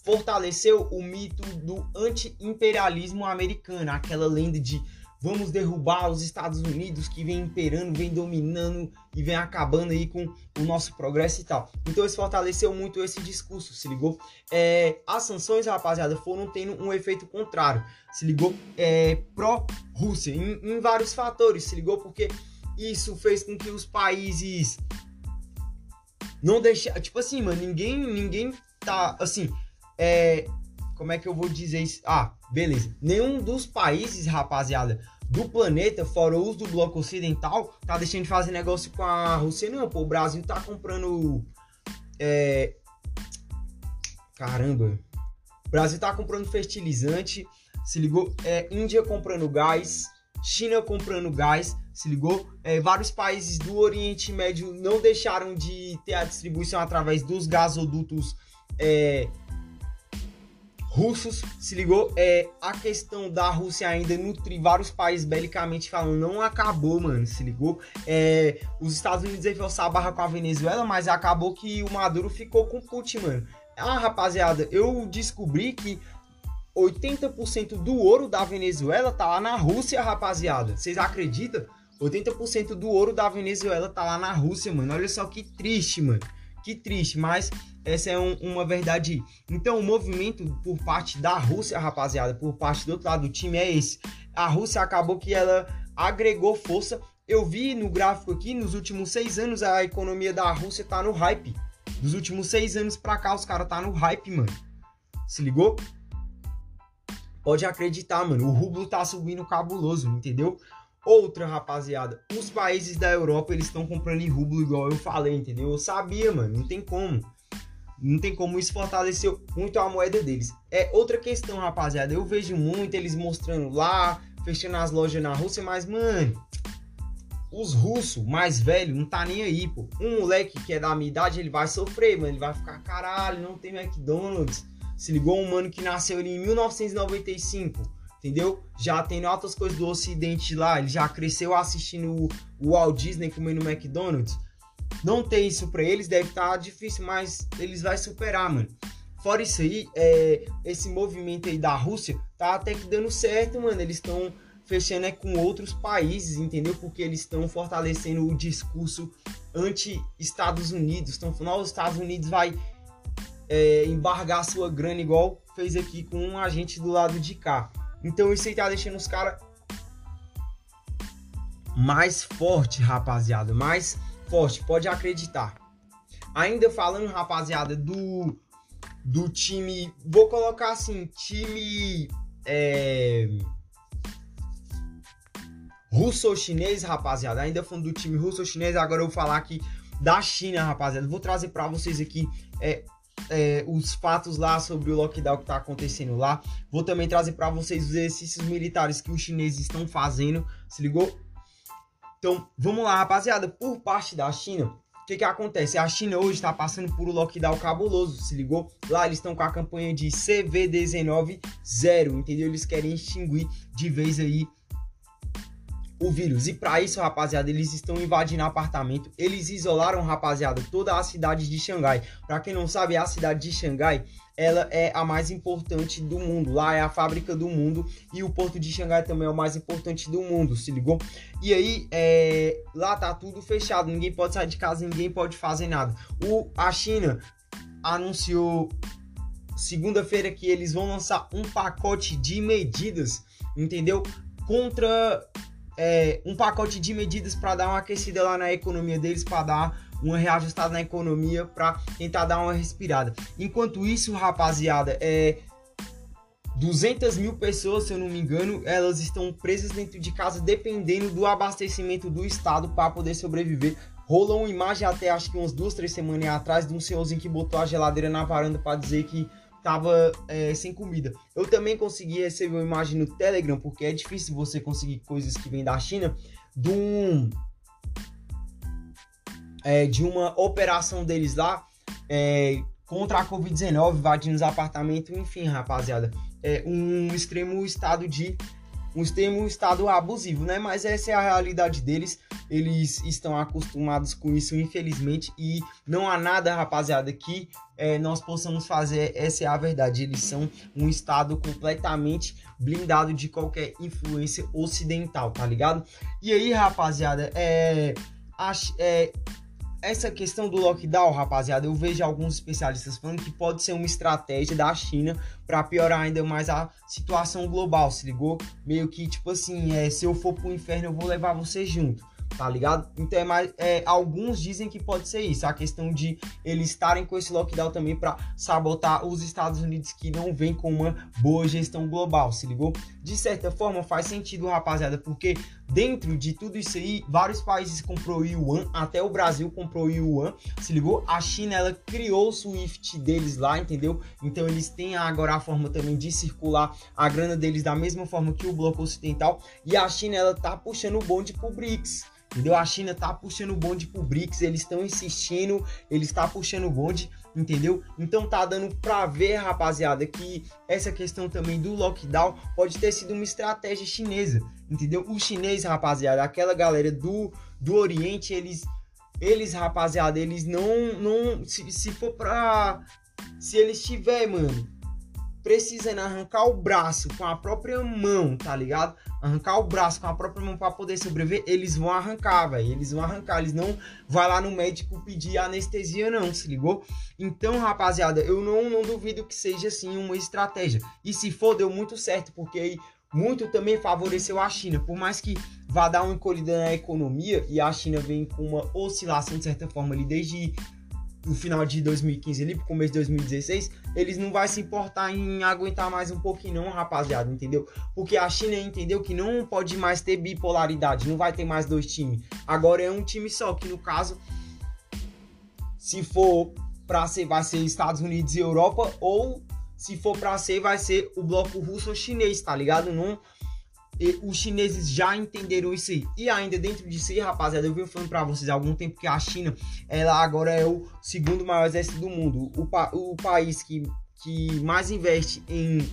S1: fortaleceu o mito do anti-imperialismo americano, aquela lenda de vamos derrubar os Estados Unidos que vem imperando, vem dominando e vem acabando aí com o nosso progresso e tal. Então isso fortaleceu muito esse discurso, se ligou? É, as sanções, rapaziada, foram tendo um efeito contrário, se ligou? É, pró-Rússia, em, em vários fatores, se ligou? Porque isso fez com que os países não deixassem, tipo assim, mano, ninguém, ninguém tá, assim, é, como é que eu vou dizer isso? Ah, beleza. Nenhum dos países, rapaziada, do planeta, fora os do bloco ocidental, tá deixando de fazer negócio com a Rússia, não. Pô, o Brasil tá comprando. É... Caramba. O Brasil tá comprando fertilizante. Se ligou? É, Índia comprando gás. China comprando gás. Se ligou? É, vários países do Oriente Médio não deixaram de ter a distribuição através dos gasodutos é, russos, se ligou? É, a questão da Rússia ainda nutrir vários países belicamente falando, não acabou, mano, se ligou? É, os Estados Unidos aí forçar a barra com a Venezuela, mas acabou que o Maduro ficou com o Putin, mano. Ah, rapaziada, eu descobri que 80% do ouro da Venezuela tá lá na Rússia, rapaziada. Vocês acreditam? 80% do ouro da Venezuela tá lá na Rússia, mano. Olha só que triste, mano. Que triste, mas essa é um, uma verdade. Então, o movimento por parte da Rússia, rapaziada, por parte do outro lado do time é esse. A Rússia acabou que ela agregou força. Eu vi no gráfico aqui, nos últimos seis anos, a economia da Rússia tá no hype. Dos últimos seis anos pra cá, os caras tá no hype, mano. Se ligou? Pode acreditar, mano. O rublo tá subindo cabuloso, entendeu? Outra, rapaziada, os países da Europa, eles estão comprando em rublo, igual eu falei, entendeu? Eu sabia, mano, não tem como. Não tem como isso fortalecer muito a moeda deles. É outra questão, rapaziada. Eu vejo muito eles mostrando lá, fechando as lojas na Rússia, mas, mano, os russos mais velhos não tá nem aí, pô. Um moleque que é da minha idade, ele vai sofrer, mano. Ele vai ficar, caralho, não tem McDonald's. Se ligou um mano que nasceu ali em 1995, entendeu? Já tem altas coisas do ocidente lá. Ele já cresceu assistindo o, Walt Disney comendo McDonald's não ter isso para eles deve estar tá difícil, mas eles vão superar, mano. Fora isso aí, é, esse movimento aí da Rússia tá até que dando certo, mano. Eles estão fechando é, com outros países, entendeu? Porque eles estão fortalecendo o discurso anti-Estados Unidos. Estão falando, os Estados Unidos vai é, embargar sua grana igual fez aqui com um agente do lado de cá. Então isso aí tá deixando os caras mais forte, rapaziada. Mais forte, pode acreditar. Ainda falando, rapaziada, do, do time. Vou colocar assim: time. É, russo-chinês, rapaziada. Ainda falando do time russo-chinês, agora eu vou falar aqui da China, rapaziada. Vou trazer para vocês aqui é, é, os fatos lá sobre o lockdown que tá acontecendo lá. Vou também trazer para vocês os exercícios militares que os chineses estão fazendo. Se ligou? Então, vamos lá, rapaziada. Por parte da China, o que, que acontece? A China hoje está passando por um lockdown cabuloso, se ligou? Lá eles estão com a campanha de CV19 zero, entendeu? Eles querem extinguir de vez aí o vírus. E para isso, rapaziada, eles estão invadindo apartamento. Eles isolaram, rapaziada, toda a cidade de Xangai. Para quem não sabe, a cidade de Xangai ela é a mais importante do mundo. Lá é a fábrica do mundo e o porto de Xangai também é o mais importante do mundo, se ligou? E aí, é, lá tá tudo fechado, ninguém pode sair de casa, ninguém pode fazer nada. O, a China anunciou segunda-feira que eles vão lançar um pacote de medidas, entendeu? Contra é, um pacote de medidas para dar uma aquecida lá na economia deles, para dar uma reajustada na economia para tentar dar uma respirada. Enquanto isso, rapaziada, é 200 mil pessoas, se eu não me engano, elas estão presas dentro de casa dependendo do abastecimento do Estado para poder sobreviver. Rolou uma imagem até acho que umas duas, três semanas atrás de um senhorzinho que botou a geladeira na varanda para dizer que tava é, sem comida. Eu também consegui receber uma imagem no Telegram, porque é difícil você conseguir coisas que vêm da China, de um é, de uma operação deles lá é, contra a Covid-19, invadindo os apartamentos, enfim, rapaziada. É um extremo estado de. Um extremo estado abusivo, né? Mas essa é a realidade deles. Eles estão acostumados com isso, infelizmente, e não há nada, rapaziada, que é, nós possamos fazer. Essa é a verdade. Eles são um estado completamente blindado de qualquer influência ocidental, tá ligado? E aí, rapaziada, é, é essa questão do lockdown, rapaziada, eu vejo alguns especialistas falando que pode ser uma estratégia da China para piorar ainda mais a situação global, se ligou? Meio que tipo assim, é, se eu for pro inferno, eu vou levar você junto tá ligado? Então é mais. É, alguns dizem que pode ser isso, a questão de eles estarem com esse lockdown também para sabotar os Estados Unidos que não vem com uma boa gestão global, se ligou? De certa forma faz sentido, rapaziada, porque dentro de tudo isso aí, vários países comprou yuan, até o Brasil comprou yuan, se ligou? A China ela criou o Swift deles lá, entendeu? Então eles têm agora a forma também de circular a grana deles da mesma forma que o bloco ocidental e a China ela tá puxando o bonde pro BRICS. Entendeu? A China tá puxando o bonde pro BRICS, eles estão insistindo, eles tá puxando o bonde, entendeu? Então tá dando pra ver, rapaziada, que essa questão também do lockdown pode ter sido uma estratégia chinesa, entendeu? O chinês, rapaziada, aquela galera do, do Oriente, eles eles, rapaziada, eles não não se, se for pra se eles tiver, mano, precisando arrancar o braço com a própria mão, tá ligado? Arrancar o braço com a própria mão para poder sobreviver, eles vão arrancar, velho. Eles vão arrancar, eles não vai lá no médico pedir anestesia não, se ligou? Então, rapaziada, eu não, não duvido que seja assim uma estratégia. E se for, deu muito certo, porque aí muito também favoreceu a China, por mais que vá dar uma encolhida na economia e a China vem com uma oscilação de certa forma ali desde no final de 2015 ali pro começo de 2016, eles não vai se importar em aguentar mais um pouquinho não, rapaziada, entendeu? Porque a China entendeu que não pode mais ter bipolaridade, não vai ter mais dois times. Agora é um time só, que no caso se for para ser vai ser Estados Unidos e Europa ou se for para ser vai ser o bloco russo ou chinês, tá ligado? Não e os chineses já entenderam isso aí. E ainda dentro disso aí, rapaziada, eu venho falando para vocês há algum tempo que a China, ela agora é o segundo maior exército do mundo. O, pa o país que, que mais investe em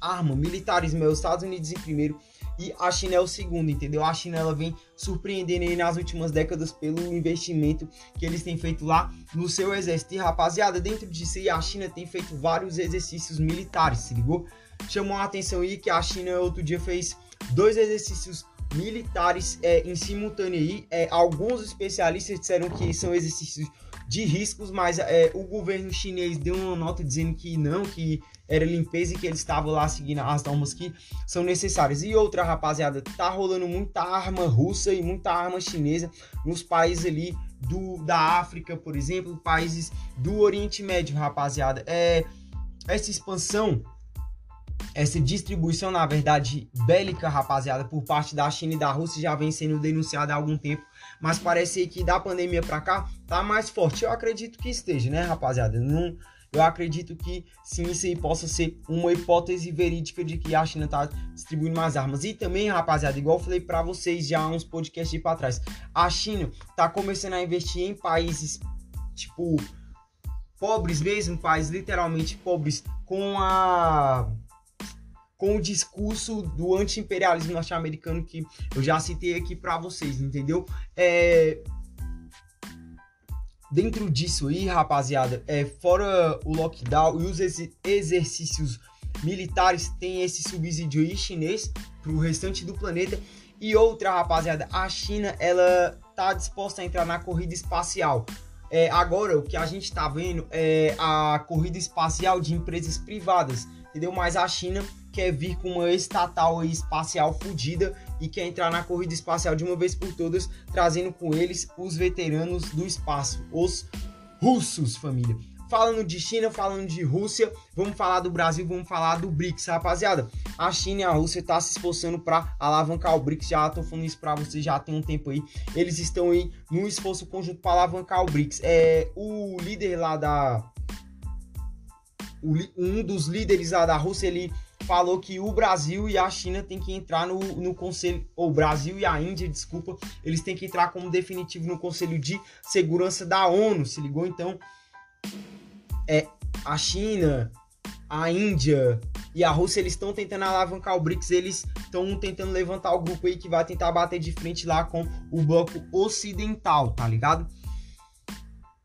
S1: arma, militarismo é os Estados Unidos em primeiro e a China é o segundo, entendeu? A China ela vem surpreendendo aí nas últimas décadas pelo investimento que eles têm feito lá no seu exército. E rapaziada, dentro disso aí, a China tem feito vários exercícios militares, se ligou? Chamou a atenção aí que a China outro dia fez dois exercícios militares é, em simultâneo aí. É, alguns especialistas disseram que são exercícios de riscos, mas é, o governo chinês deu uma nota dizendo que não, que era limpeza e que eles estavam lá seguindo as normas que são necessárias. E outra, rapaziada, tá rolando muita arma russa e muita arma chinesa nos países ali do, da África, por exemplo, países do Oriente Médio, rapaziada. É, essa expansão essa distribuição, na verdade, bélica, rapaziada, por parte da China e da Rússia já vem sendo denunciada há algum tempo, mas parece que da pandemia para cá tá mais forte. Eu acredito que esteja, né, rapaziada? Não, eu acredito que sim, isso aí possa ser uma hipótese verídica de que a China tá distribuindo mais armas. E também, rapaziada, igual eu falei para vocês já uns podcasts para trás, a China tá começando a investir em países tipo pobres mesmo, países literalmente pobres com a com o discurso do anti-imperialismo norte-americano que eu já citei aqui para vocês, entendeu? É... Dentro disso aí, rapaziada, é, fora o lockdown e os exercícios militares, tem esse subsídio aí chinês para o restante do planeta. E outra, rapaziada, a China, ela tá disposta a entrar na corrida espacial. É, agora, o que a gente está vendo é a corrida espacial de empresas privadas, entendeu? Mas a China quer vir com uma estatal espacial fodida e quer entrar na corrida espacial de uma vez por todas, trazendo com eles os veteranos do espaço, os russos, família. Falando de China, falando de Rússia, vamos falar do Brasil, vamos falar do BRICS, rapaziada. A China e a Rússia estão tá se esforçando para alavancar o BRICS, já tô falando isso para vocês já tem um tempo aí. Eles estão aí num esforço conjunto para alavancar o BRICS. É, o líder lá da um dos líderes lá da Rússia, ele falou que o Brasil e a China têm que entrar no, no conselho, ou Brasil e a Índia, desculpa, eles têm que entrar como definitivo no Conselho de Segurança da ONU, se ligou? Então, é a China, a Índia e a Rússia, eles estão tentando alavancar o BRICS, eles estão tentando levantar o grupo aí que vai tentar bater de frente lá com o bloco ocidental, tá ligado?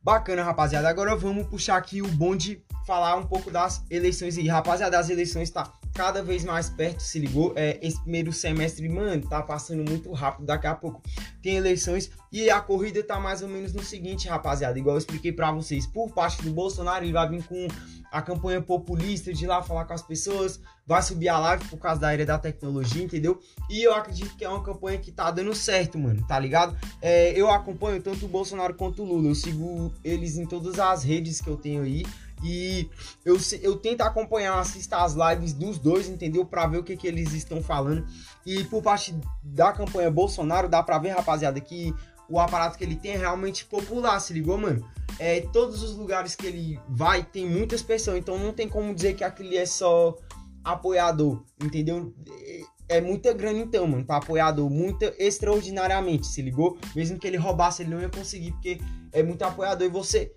S1: Bacana, rapaziada. Agora vamos puxar aqui o bonde, falar um pouco das eleições aí. Rapaziada, as eleições tá cada vez mais perto, se ligou? É, esse primeiro semestre, mano, tá passando muito rápido. Daqui a pouco tem eleições e a corrida tá mais ou menos no seguinte, rapaziada. Igual eu expliquei para vocês, por parte do Bolsonaro, ele vai vir com a campanha populista de ir lá falar com as pessoas, vai subir a live por causa da área da tecnologia, entendeu? E eu acredito que é uma campanha que tá dando certo, mano, tá ligado? É, eu acompanho tanto o Bolsonaro quanto o Lula, eu sigo eles em todas as redes que eu tenho aí. E eu, eu tento acompanhar, assistir as lives dos dois, entendeu? Pra ver o que, que eles estão falando. E por parte da campanha Bolsonaro, dá pra ver, rapaziada, que o aparato que ele tem é realmente popular, se ligou, mano? É, todos os lugares que ele vai tem muitas pessoas, então não tem como dizer que aquele é só apoiador, entendeu? É, é muita grana então, mano, pra apoiador, muita extraordinariamente, se ligou? Mesmo que ele roubasse, ele não ia conseguir, porque é muito apoiador e você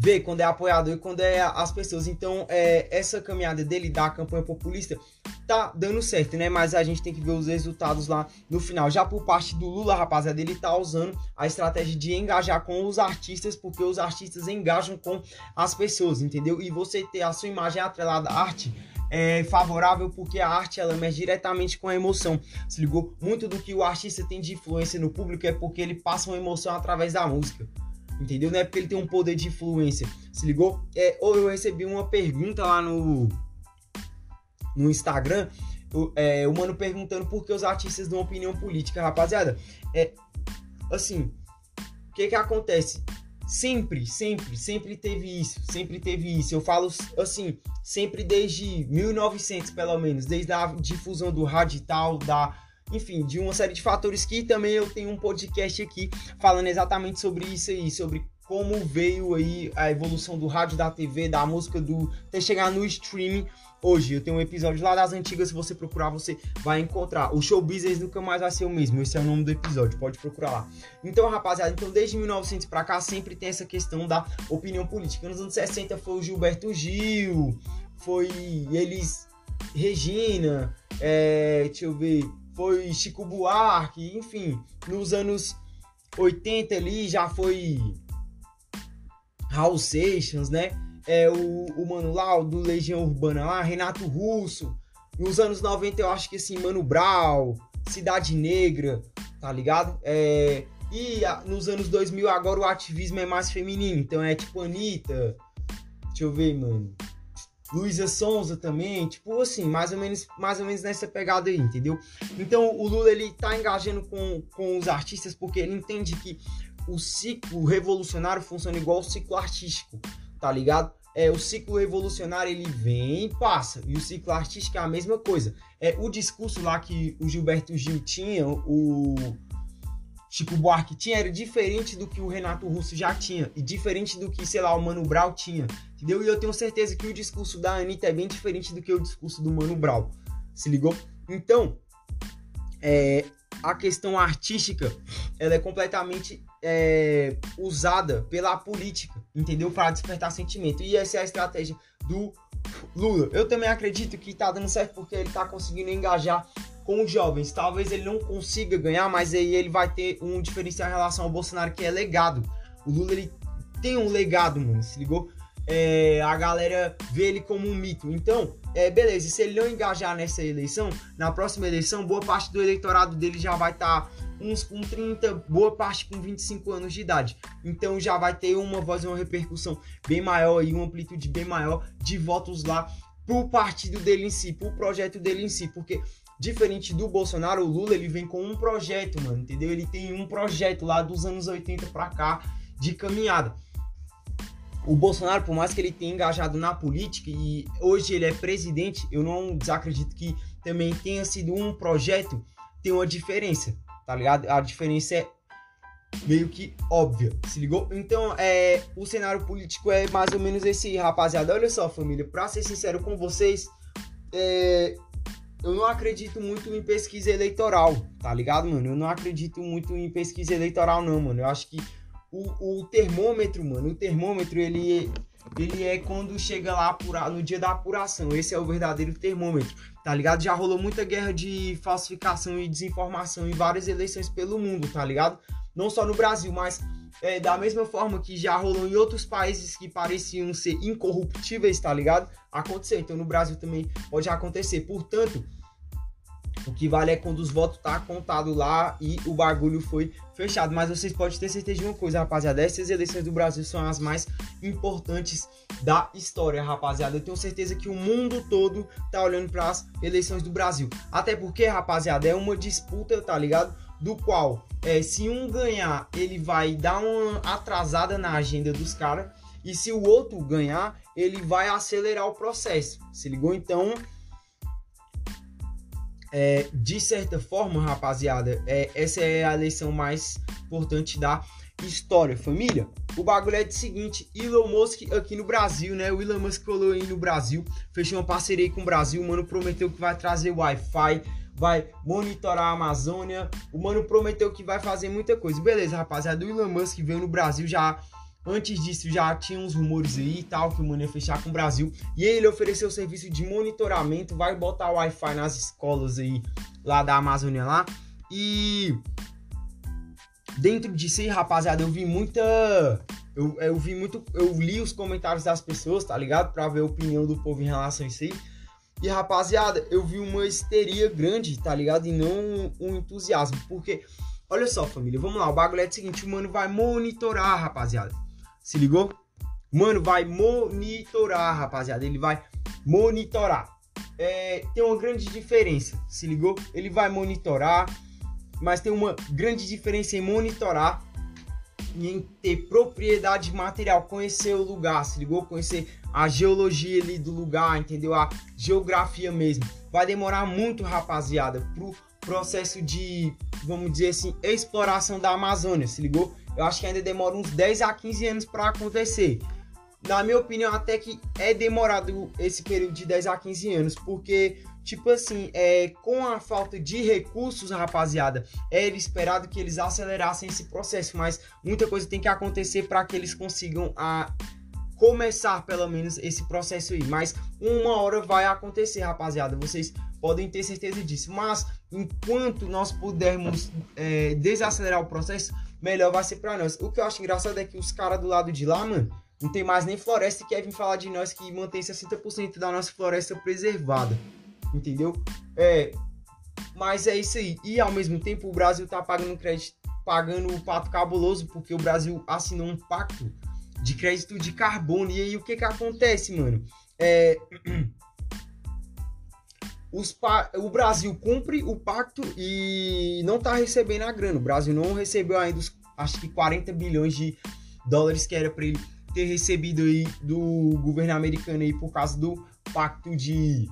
S1: vê quando é apoiador e quando é as pessoas. Então, é, essa caminhada dele da campanha populista tá dando certo, né? Mas a gente tem que ver os resultados lá no final. Já por parte do Lula, rapaziada, ele tá usando a estratégia de engajar com os artistas, porque os artistas engajam com as pessoas, entendeu? E você ter a sua imagem atrelada à arte é favorável porque a arte ela mexe diretamente com a emoção. Se ligou? Muito do que o artista tem de influência no público é porque ele passa uma emoção através da música. Entendeu? Não é porque ele tem um poder de influência. Se ligou? É, ou eu recebi uma pergunta lá no, no Instagram. O, é, o mano perguntando por que os artistas dão opinião política, rapaziada. É assim, o que que acontece? Sempre, sempre, sempre teve isso, sempre teve isso. Eu falo assim, sempre desde 1900, pelo menos, desde a difusão do rádio tal, da enfim, de uma série de fatores que também eu tenho um podcast aqui falando exatamente sobre isso aí, sobre como veio aí a evolução do rádio, da TV, da música, do até chegar no streaming hoje. Eu tenho um episódio lá das antigas, se você procurar, você vai encontrar. O show business nunca mais vai ser o mesmo, esse é o nome do episódio, pode procurar lá. Então, rapaziada, então desde 1900 pra cá sempre tem essa questão da opinião política. Nos anos 60 foi o Gilberto Gil, foi eles Regina, é, deixa eu ver, foi Chico Buarque, enfim, nos anos 80 ali já foi Raul Seixas, né? É, o, o Mano Lau do Legião Urbana lá, Renato Russo. Nos anos 90 eu acho que assim, Mano Brau, Cidade Negra, tá ligado? É, e a, nos anos 2000 agora o ativismo é mais feminino, então é tipo Anitta, deixa eu ver, mano. Luísa Sonza também, tipo assim, mais ou menos, mais ou menos nessa pegada aí, entendeu? Então o Lula ele tá engajando com, com os artistas porque ele entende que o ciclo revolucionário funciona igual o ciclo artístico, tá ligado? É, o ciclo revolucionário ele vem e passa, e o ciclo artístico é a mesma coisa. É o discurso lá que o Gilberto Gil tinha, o Chico Buarque tinha era diferente do que o Renato Russo já tinha e diferente do que, sei lá, o Mano Brown tinha, entendeu? E eu tenho certeza que o discurso da Anitta é bem diferente do que o discurso do Mano Brown, se ligou? Então, é, a questão artística, ela é completamente é, usada pela política, entendeu? Para despertar sentimento. E essa é a estratégia do Lula. Eu também acredito que tá dando certo porque ele tá conseguindo engajar com os jovens. Talvez ele não consiga ganhar, mas aí ele vai ter um diferencial em relação ao Bolsonaro que é legado. O Lula ele tem um legado, mano, se ligou? É, a galera vê ele como um mito. Então, é, beleza, se ele não engajar nessa eleição, na próxima eleição, boa parte do eleitorado dele já vai estar tá uns com 30, boa parte com 25 anos de idade. Então já vai ter uma voz, uma repercussão bem maior e uma amplitude bem maior de votos lá pro partido dele em si, pro projeto dele em si, porque Diferente do Bolsonaro, o Lula ele vem com um projeto, mano, entendeu? Ele tem um projeto lá dos anos 80 pra cá de caminhada. O Bolsonaro, por mais que ele tenha engajado na política e hoje ele é presidente, eu não desacredito que também tenha sido um projeto, tem uma diferença, tá ligado? A diferença é meio que óbvia, se ligou? Então, é, o cenário político é mais ou menos esse, rapaziada. Olha só, família, pra ser sincero com vocês, é, eu não acredito muito em pesquisa eleitoral, tá ligado, mano? Eu não acredito muito em pesquisa eleitoral, não, mano. Eu acho que o, o termômetro, mano, o termômetro, ele ele é quando chega lá no dia da apuração. Esse é o verdadeiro termômetro, tá ligado? Já rolou muita guerra de falsificação e desinformação em várias eleições pelo mundo, tá ligado? Não só no Brasil, mas é, da mesma forma que já rolou em outros países que pareciam ser incorruptíveis, tá ligado? Aconteceu. Então no Brasil também pode acontecer. Portanto, o que vale é quando os votos tá contado lá e o bagulho foi fechado. Mas vocês podem ter certeza de uma coisa, rapaziada. Essas eleições do Brasil são as mais importantes da história, rapaziada. Eu tenho certeza que o mundo todo tá olhando para as eleições do Brasil. Até porque, rapaziada, é uma disputa, tá ligado? Do qual, é, se um ganhar, ele vai dar uma atrasada na agenda dos caras. E se o outro ganhar, ele vai acelerar o processo. Se ligou? Então, é, de certa forma, rapaziada, é, essa é a lição mais importante da história, família. O bagulho é o seguinte, Elon Musk aqui no Brasil, né? O Elon Musk colou aí no Brasil, fechou uma parceria com o Brasil, o mano prometeu que vai trazer Wi-Fi, vai monitorar a Amazônia, o mano prometeu que vai fazer muita coisa. Beleza, rapaziada, o Elon Musk veio no Brasil já Antes disso, já tinha uns rumores aí e tal que o mano ia fechar com o Brasil. E ele ofereceu o serviço de monitoramento, vai botar Wi-Fi nas escolas aí, lá da Amazônia lá. E dentro disso aí, rapaziada, eu vi muita. Eu, eu vi muito. Eu li os comentários das pessoas, tá ligado? Pra ver a opinião do povo em relação a isso aí. E rapaziada, eu vi uma histeria grande, tá ligado? E não um entusiasmo. Porque, olha só, família, vamos lá. O bagulho é o seguinte: o mano vai monitorar, rapaziada. Se ligou? Mano, vai monitorar, rapaziada. Ele vai monitorar. É, tem uma grande diferença, se ligou? Ele vai monitorar, mas tem uma grande diferença em monitorar e em ter propriedade material, conhecer o lugar, se ligou? Conhecer a geologia ali do lugar, entendeu? A geografia mesmo. Vai demorar muito, rapaziada, pro processo de, vamos dizer assim, exploração da Amazônia, se ligou? Eu acho que ainda demora uns 10 a 15 anos para acontecer. Na minha opinião, até que é demorado esse período de 10 a 15 anos, porque, tipo assim, é, com a falta de recursos, rapaziada, era esperado que eles acelerassem esse processo, mas muita coisa tem que acontecer para que eles consigam a, começar, pelo menos, esse processo aí. Mas uma hora vai acontecer, rapaziada, vocês podem ter certeza disso. Mas, enquanto nós pudermos é, desacelerar o processo, melhor vai ser pra nós. O que eu acho engraçado é que os caras do lado de lá, mano, não tem mais nem floresta e quer vir falar de nós que mantém 60% da nossa floresta preservada. Entendeu? É. Mas é isso aí. E ao mesmo tempo o Brasil tá pagando crédito, pagando o pato cabuloso, porque o Brasil assinou um pacto de crédito de carbono. E aí o que que acontece, mano? É. O Brasil cumpre o pacto e não está recebendo a grana. O Brasil não recebeu ainda os, acho que 40 bilhões de dólares que era para ele ter recebido aí do governo americano aí por causa do pacto de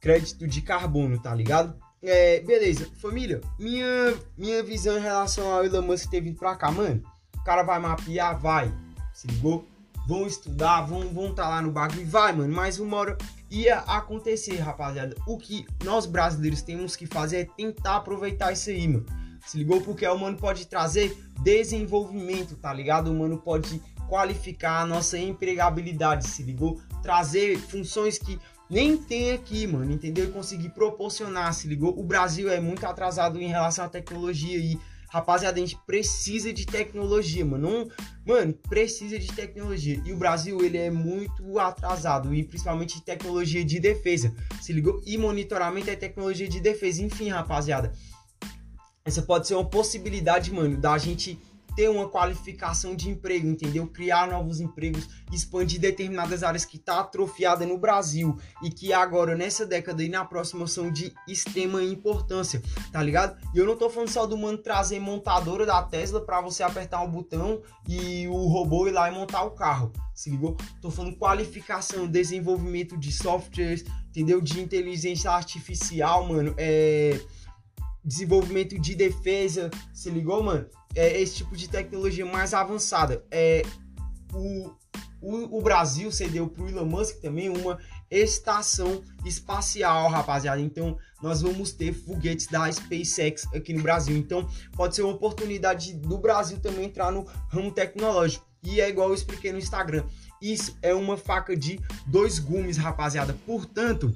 S1: crédito de carbono, tá ligado? É, beleza, família, minha, minha visão em relação ao Elon Musk ter vindo pra cá, mano, o cara vai mapear, vai, se ligou? Vão estudar, vão estar vão tá lá no bagulho vai, mano, mas uma hora ia acontecer, rapaziada. O que nós brasileiros temos que fazer é tentar aproveitar isso aí, mano. Se ligou? Porque o mano pode trazer desenvolvimento, tá ligado? O mano pode qualificar a nossa empregabilidade, se ligou? Trazer funções que nem tem aqui, mano, entendeu? E conseguir proporcionar, se ligou? O Brasil é muito atrasado em relação à tecnologia e Rapaziada, a gente precisa de tecnologia, mano. Mano, precisa de tecnologia. E o Brasil, ele é muito atrasado, e principalmente tecnologia de defesa. Se ligou? E monitoramento é tecnologia de defesa. Enfim, rapaziada. Essa pode ser uma possibilidade, mano, da gente ter uma qualificação de emprego, entendeu? Criar novos empregos, expandir determinadas áreas que tá atrofiada no Brasil e que agora nessa década e na próxima são de extrema importância, tá ligado? E eu não tô falando só do mano trazer montadora da Tesla para você apertar um botão e o robô ir lá e montar o carro. Se ligou? Tô falando qualificação, desenvolvimento de softwares, entendeu? De inteligência artificial, mano. É desenvolvimento de defesa, se ligou, mano? É esse tipo de tecnologia mais avançada. É o, o, o Brasil cedeu pro Elon Musk também uma estação espacial, rapaziada. Então, nós vamos ter foguetes da SpaceX aqui no Brasil. Então, pode ser uma oportunidade do Brasil também entrar no ramo tecnológico. e é igual eu expliquei no Instagram. Isso é uma faca de dois gumes, rapaziada. Portanto,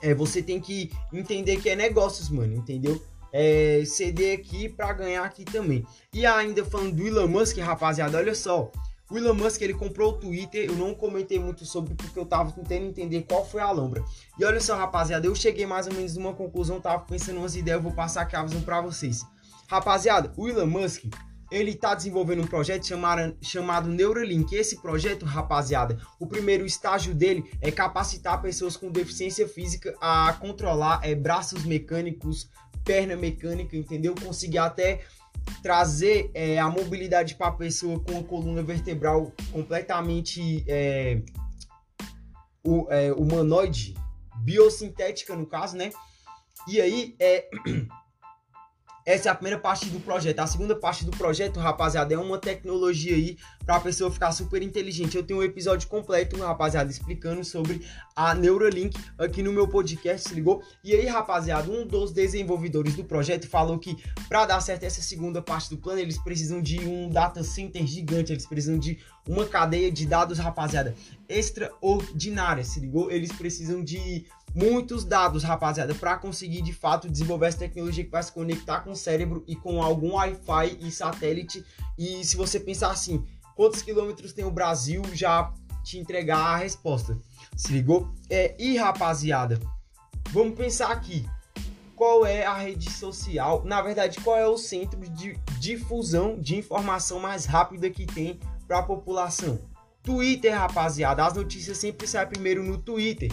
S1: é, você tem que entender que é negócios, mano, entendeu? É, ceder aqui para ganhar aqui também. E ainda falando do Elon Musk, rapaziada, olha só. O Elon Musk ele comprou o Twitter, eu não comentei muito sobre porque eu tava tentando entender qual foi a lombra. E olha só, rapaziada, eu cheguei mais ou menos numa conclusão, tava pensando umas ideias, eu vou passar aqui a visão para vocês. Rapaziada, o Elon Musk, ele está desenvolvendo um projeto chamado, chamado Neuralink. Esse projeto, rapaziada, o primeiro estágio dele é capacitar pessoas com deficiência física a controlar é, braços mecânicos, perna mecânica, entendeu? Conseguir até trazer é, a mobilidade para a pessoa com a coluna vertebral completamente é, o, é, humanoide, biosintética no caso, né? E aí, é, essa é a primeira parte do projeto. A segunda parte do projeto, rapaziada, é uma tecnologia aí para a pessoa ficar super inteligente. Eu tenho um episódio completo, rapaziada, explicando sobre a Neuralink aqui no meu podcast, se ligou? E aí, rapaziada, um dos desenvolvedores do projeto falou que para dar certo essa segunda parte do plano, eles precisam de um data center gigante, eles precisam de uma cadeia de dados, rapaziada, extraordinária, se ligou? Eles precisam de muitos dados, rapaziada, para conseguir de fato desenvolver essa tecnologia que vai se conectar com o cérebro e com algum Wi-Fi e satélite. E se você pensar assim, quantos quilômetros tem o Brasil, já te entregar a resposta. Se ligou? É, e rapaziada, vamos pensar aqui. Qual é a rede social? Na verdade, qual é o centro de difusão de informação mais rápida que tem para a população? Twitter, rapaziada. As notícias sempre saem primeiro no Twitter.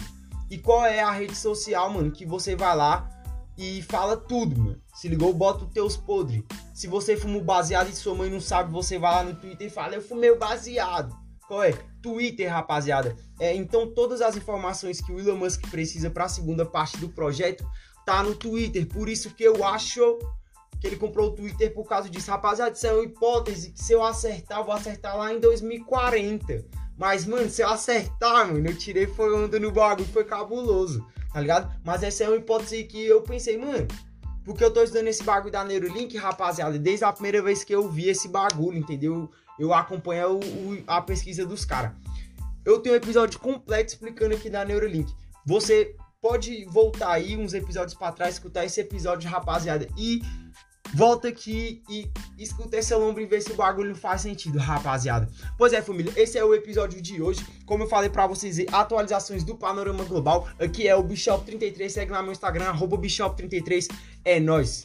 S1: E qual é a rede social, mano, que você vai lá e fala tudo, mano. Se ligou, bota os teus podres. Se você fuma baseado e sua mãe não sabe, você vai lá no Twitter e fala, eu fumei o baseado. Qual é? Twitter, rapaziada. É, então todas as informações que o Elon Musk precisa para a segunda parte do projeto tá no Twitter. Por isso que eu acho que ele comprou o Twitter por causa disso. Rapaziada, isso é uma hipótese que se eu acertar, eu vou acertar lá em 2040. Mas, mano, se eu acertar, mano, eu tirei foi onda no bagulho, foi cabuloso, tá ligado? Mas essa é uma hipótese que eu pensei, mano, porque eu tô estudando esse bagulho da Neurolink, rapaziada, desde a primeira vez que eu vi esse bagulho, entendeu? Eu acompanho o, o, a pesquisa dos caras. Eu tenho um episódio completo explicando aqui da Neurolink. Você pode voltar aí uns episódios para trás, escutar esse episódio, rapaziada, e volta aqui e escuta essa lombra e vê se o bagulho faz sentido, rapaziada. Pois é, família, esse é o episódio de hoje. Como eu falei para vocês, atualizações do panorama global. Aqui é o Bishop33, segue lá no meu Instagram, arroba Bishop33. É nóis.